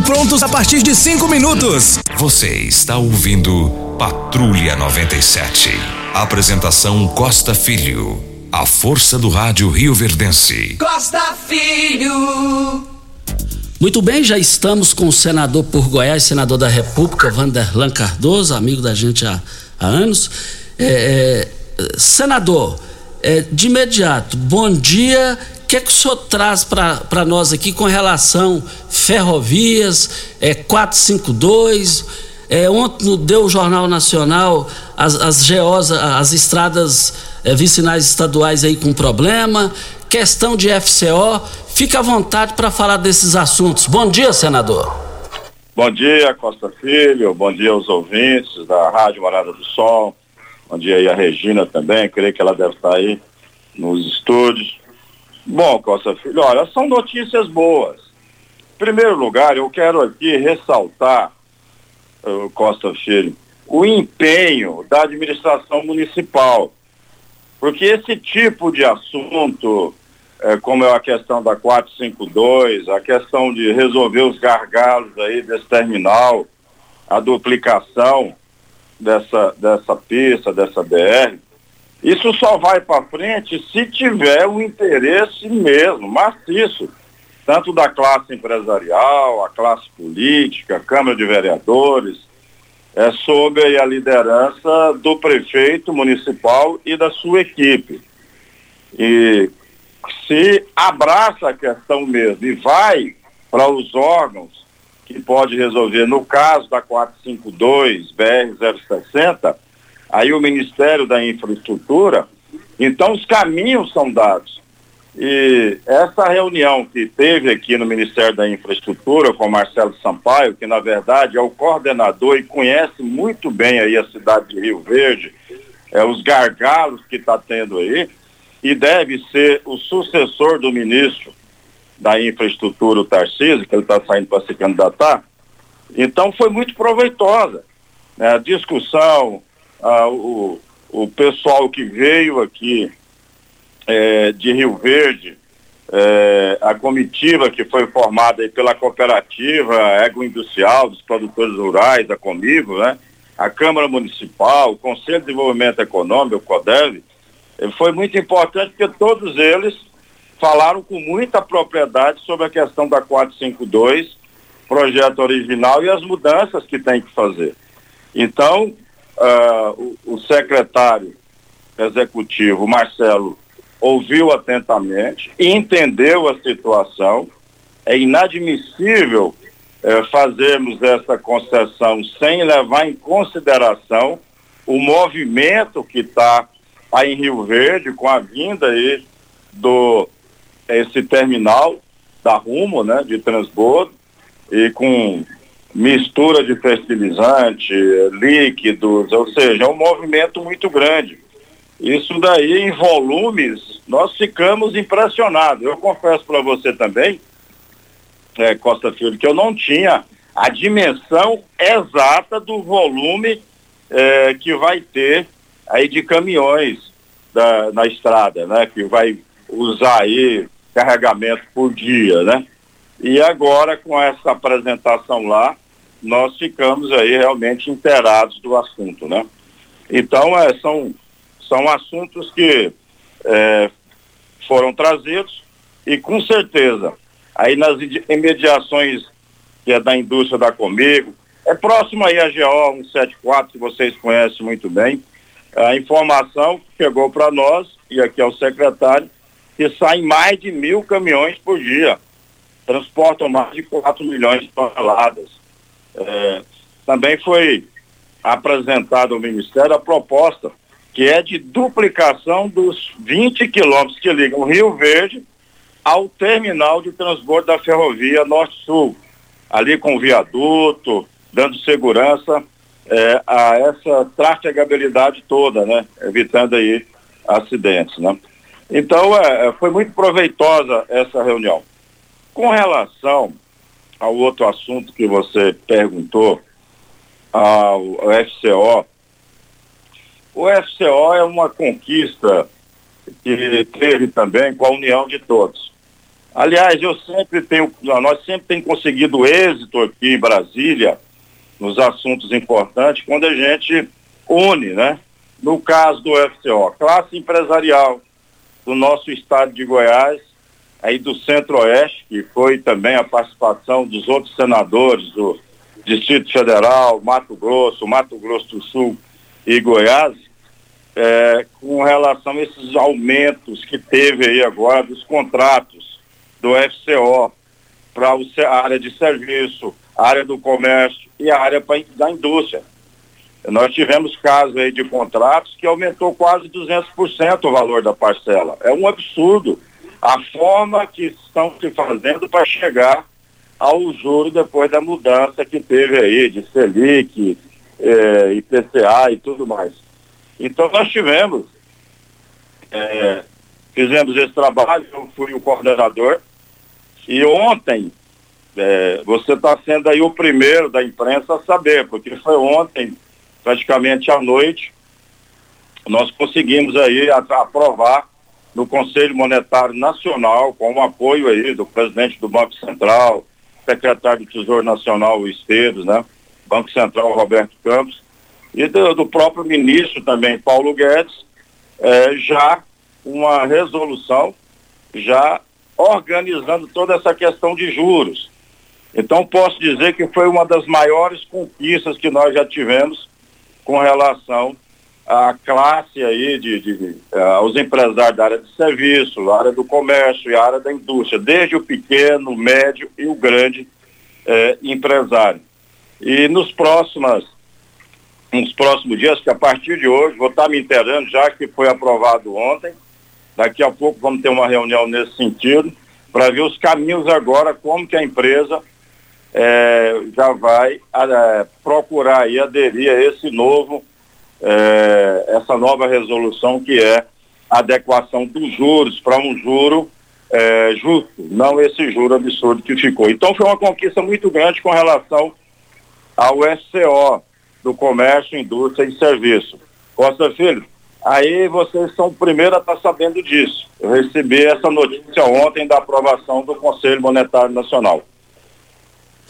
prontos a partir de 5 minutos. Você está ouvindo Patrulha 97. Apresentação Costa Filho. A força do rádio Rio Verdense. Costa Filho. Muito bem, já estamos com o senador por Goiás, senador da República, Vanderlan Cardoso, amigo da gente há, há anos. É, é, senador, é, de imediato, bom dia. O que, é que o senhor traz para nós aqui com relação ferrovias, é, 452? É, ontem deu o Jornal Nacional as, as as estradas é, vicinais estaduais aí com problema, questão de FCO. Fica à vontade para falar desses assuntos. Bom dia, senador. Bom dia, Costa Filho. Bom dia aos ouvintes da Rádio Morada do Sol. Bom dia aí a Regina também. Creio que ela deve estar aí nos estúdios. Bom, Costa Filho, olha, são notícias boas. Em primeiro lugar, eu quero aqui ressaltar, uh, Costa Filho, o empenho da administração municipal. Porque esse tipo de assunto, eh, como é a questão da 452, a questão de resolver os gargalos aí desse terminal, a duplicação dessa, dessa pista, dessa BR, isso só vai para frente se tiver o interesse mesmo, maciço, tanto da classe empresarial, a classe política, a Câmara de Vereadores, é sob a liderança do prefeito municipal e da sua equipe. E se abraça a questão mesmo e vai para os órgãos que pode resolver, no caso da 452, BR-060, aí o Ministério da Infraestrutura, então os caminhos são dados. E essa reunião que teve aqui no Ministério da Infraestrutura com Marcelo Sampaio, que na verdade é o coordenador e conhece muito bem aí a cidade de Rio Verde, é, os gargalos que está tendo aí, e deve ser o sucessor do ministro da Infraestrutura, o Tarcísio, que ele está saindo para se candidatar. Então foi muito proveitosa. né? A discussão, ah, o, o pessoal que veio aqui é, de Rio Verde, é, a comitiva que foi formada pela cooperativa agroindustrial dos produtores rurais, a Comigo, né? A Câmara Municipal, o Conselho de Desenvolvimento Econômico, o CODEV, foi muito importante porque todos eles falaram com muita propriedade sobre a questão da 452, projeto original e as mudanças que tem que fazer. Então, uh, o, o secretário executivo, Marcelo, ouviu atentamente, entendeu a situação. É inadmissível eh, fazermos essa concessão sem levar em consideração o movimento que está aí em Rio Verde com a vinda aí do esse terminal da Rumo, né, de transbordo e com mistura de fertilizante, líquidos, ou seja, é um movimento muito grande. Isso daí em volumes, nós ficamos impressionados. Eu confesso para você também, é, Costa Filho, que eu não tinha a dimensão exata do volume é, que vai ter aí de caminhões da, na estrada, né? Que vai usar aí carregamento por dia, né? E agora com essa apresentação lá, nós ficamos aí realmente inteirados do assunto, né? Então, é, são são assuntos que é, foram trazidos e com certeza aí nas imediações que é da indústria da Comigo, é próximo aí a GO 174, que vocês conhecem muito bem, a informação que chegou para nós, e aqui é o secretário, que saem mais de mil caminhões por dia, transportam mais de 4 milhões de toneladas. É, também foi apresentado ao Ministério a proposta que é de duplicação dos 20 quilômetros que ligam Rio Verde ao terminal de transbordo da ferrovia Norte-Sul, ali com viaduto, dando segurança é, a essa trafegabilidade toda, né? Evitando aí acidentes, né? Então, é, é foi muito proveitosa essa reunião. Com relação ao outro assunto que você perguntou, ao FCO, o FCO é uma conquista que teve também com a união de todos. Aliás, eu sempre tenho, nós sempre temos conseguido êxito aqui em Brasília, nos assuntos importantes, quando a gente une, né? No caso do FCO, classe empresarial do nosso estado de Goiás, aí do Centro-Oeste, que foi também a participação dos outros senadores do Distrito Federal, Mato Grosso, Mato Grosso do Sul e Goiás, é, com relação a esses aumentos que teve aí agora dos contratos do FCO para a área de serviço, a área do comércio e a área pra, da indústria. Nós tivemos casos aí de contratos que aumentou quase 200% o valor da parcela. É um absurdo a forma que estão se fazendo para chegar ao juro depois da mudança que teve aí de Selic, eh, IPCA e tudo mais. Então nós tivemos, é, fizemos esse trabalho, eu fui o coordenador, e ontem, é, você está sendo aí o primeiro da imprensa a saber, porque foi ontem, praticamente à noite, nós conseguimos aí aprovar no Conselho Monetário Nacional, com o apoio aí do presidente do Banco Central, secretário do Tesouro Nacional, o Esteves, né? Banco Central, Roberto Campos, e do, do próprio ministro também, Paulo Guedes, é, já uma resolução, já organizando toda essa questão de juros. Então posso dizer que foi uma das maiores conquistas que nós já tivemos com relação à classe aí de, de, de uh, aos empresários da área de serviço, área do comércio e área da indústria, desde o pequeno, o médio e o grande uh, empresário. E nos próximas nos próximos dias, que a partir de hoje, vou estar me inteirando, já que foi aprovado ontem. Daqui a pouco vamos ter uma reunião nesse sentido, para ver os caminhos agora, como que a empresa é, já vai é, procurar e aderir a esse novo, é, essa nova resolução que é a adequação dos juros para um juro é, justo, não esse juro absurdo que ficou. Então foi uma conquista muito grande com relação ao SCO, do comércio, indústria e serviço. Costa Filho, aí vocês são o primeiro a estar sabendo disso. Eu recebi essa notícia ontem da aprovação do Conselho Monetário Nacional.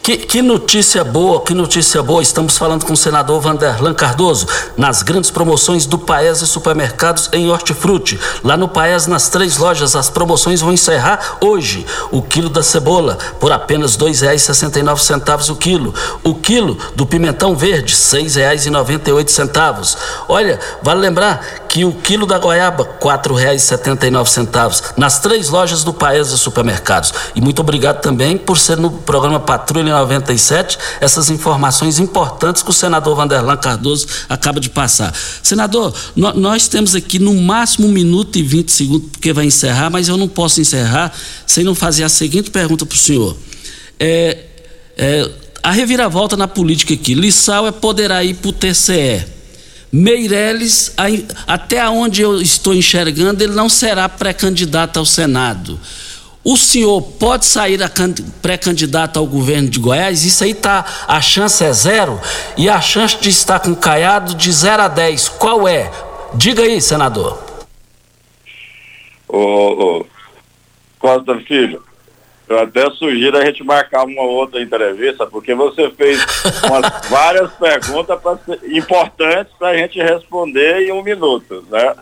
Que, que, notícia boa, que notícia boa. Estamos falando com o senador Vanderlan Cardoso nas grandes promoções do Paes e Supermercados em Hortifruti. Lá no Paes, nas três lojas, as promoções vão encerrar hoje. O quilo da cebola por apenas R$ 2,69 o quilo. O quilo do pimentão verde, R$ 6,98. Olha, vale lembrar que o quilo da goiaba, R$ 4,79 nas três lojas do Paes e Supermercados. E muito obrigado também por ser no programa Patrulha 97 essas informações importantes que o senador Vanderlan Cardoso acaba de passar. Senador, nós temos aqui no máximo um minuto e 20 segundos, porque vai encerrar, mas eu não posso encerrar sem não fazer a seguinte pergunta para o senhor. É, é, a reviravolta na política aqui, Lissau é poderá ir para o TCE. Meirelles, até onde eu estou enxergando, ele não será pré-candidato ao Senado. O senhor pode sair pré-candidato ao governo de Goiás? Isso aí tá, a chance é zero e a chance de estar com Caiado de 0 a 10, qual é? Diga aí, senador. Ô, ô Costa Filho, eu até sugiro a gente marcar uma outra entrevista, porque você fez várias perguntas pra, importantes para a gente responder em um minuto, né?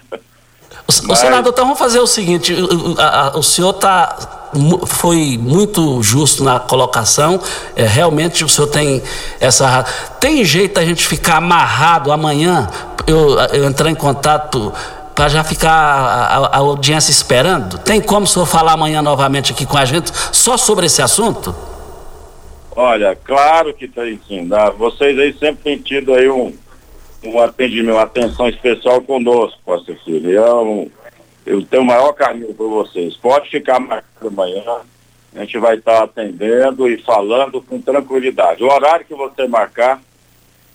O, Mas... senador, então vamos fazer o seguinte: o, a, o senhor tá, foi muito justo na colocação. É, realmente o senhor tem essa. Tem jeito a gente ficar amarrado amanhã? Eu, eu entrar em contato para já ficar a, a, audiência esperando? Tem como o senhor falar amanhã novamente aqui com a gente só sobre esse assunto? Olha, claro que tem sim. Né? Vocês aí sempre têm tido aí um um atendimento, uma atenção especial conosco, Costa Filho. Eu, eu tenho o maior carinho por vocês. Pode ficar marcado amanhã. A gente vai estar atendendo e falando com tranquilidade. O horário que você marcar,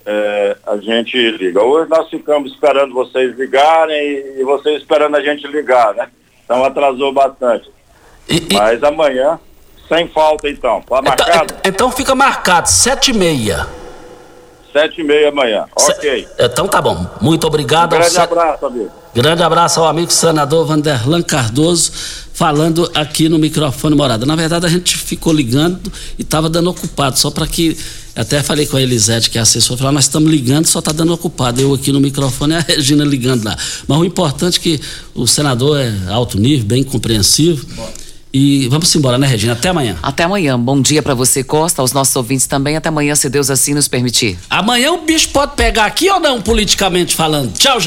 é, a gente liga. Hoje nós ficamos esperando vocês ligarem e, e vocês esperando a gente ligar, né? Então atrasou bastante. E, e... Mas amanhã, sem falta então. Tá marcado? Então, então fica marcado, sete e meia. Sete e meia amanhã. Ok. Então tá bom. Muito obrigado. Um grande abraço, amigo. Grande abraço ao amigo senador Vanderlan Cardoso, falando aqui no microfone morada. Na verdade, a gente ficou ligando e estava dando ocupado, só para que. Até falei com a Elisete, que é assessora, falou: nós estamos ligando, só está dando ocupado. Eu aqui no microfone e a Regina ligando lá. Mas o importante é que o senador é alto nível, bem compreensivo. Bom. E vamos embora, né, Regina? Até amanhã. Até amanhã. Bom dia para você, Costa, aos nossos ouvintes também. Até amanhã, se Deus assim nos permitir. Amanhã o bicho pode pegar aqui ou não, politicamente falando? Tchau, gente.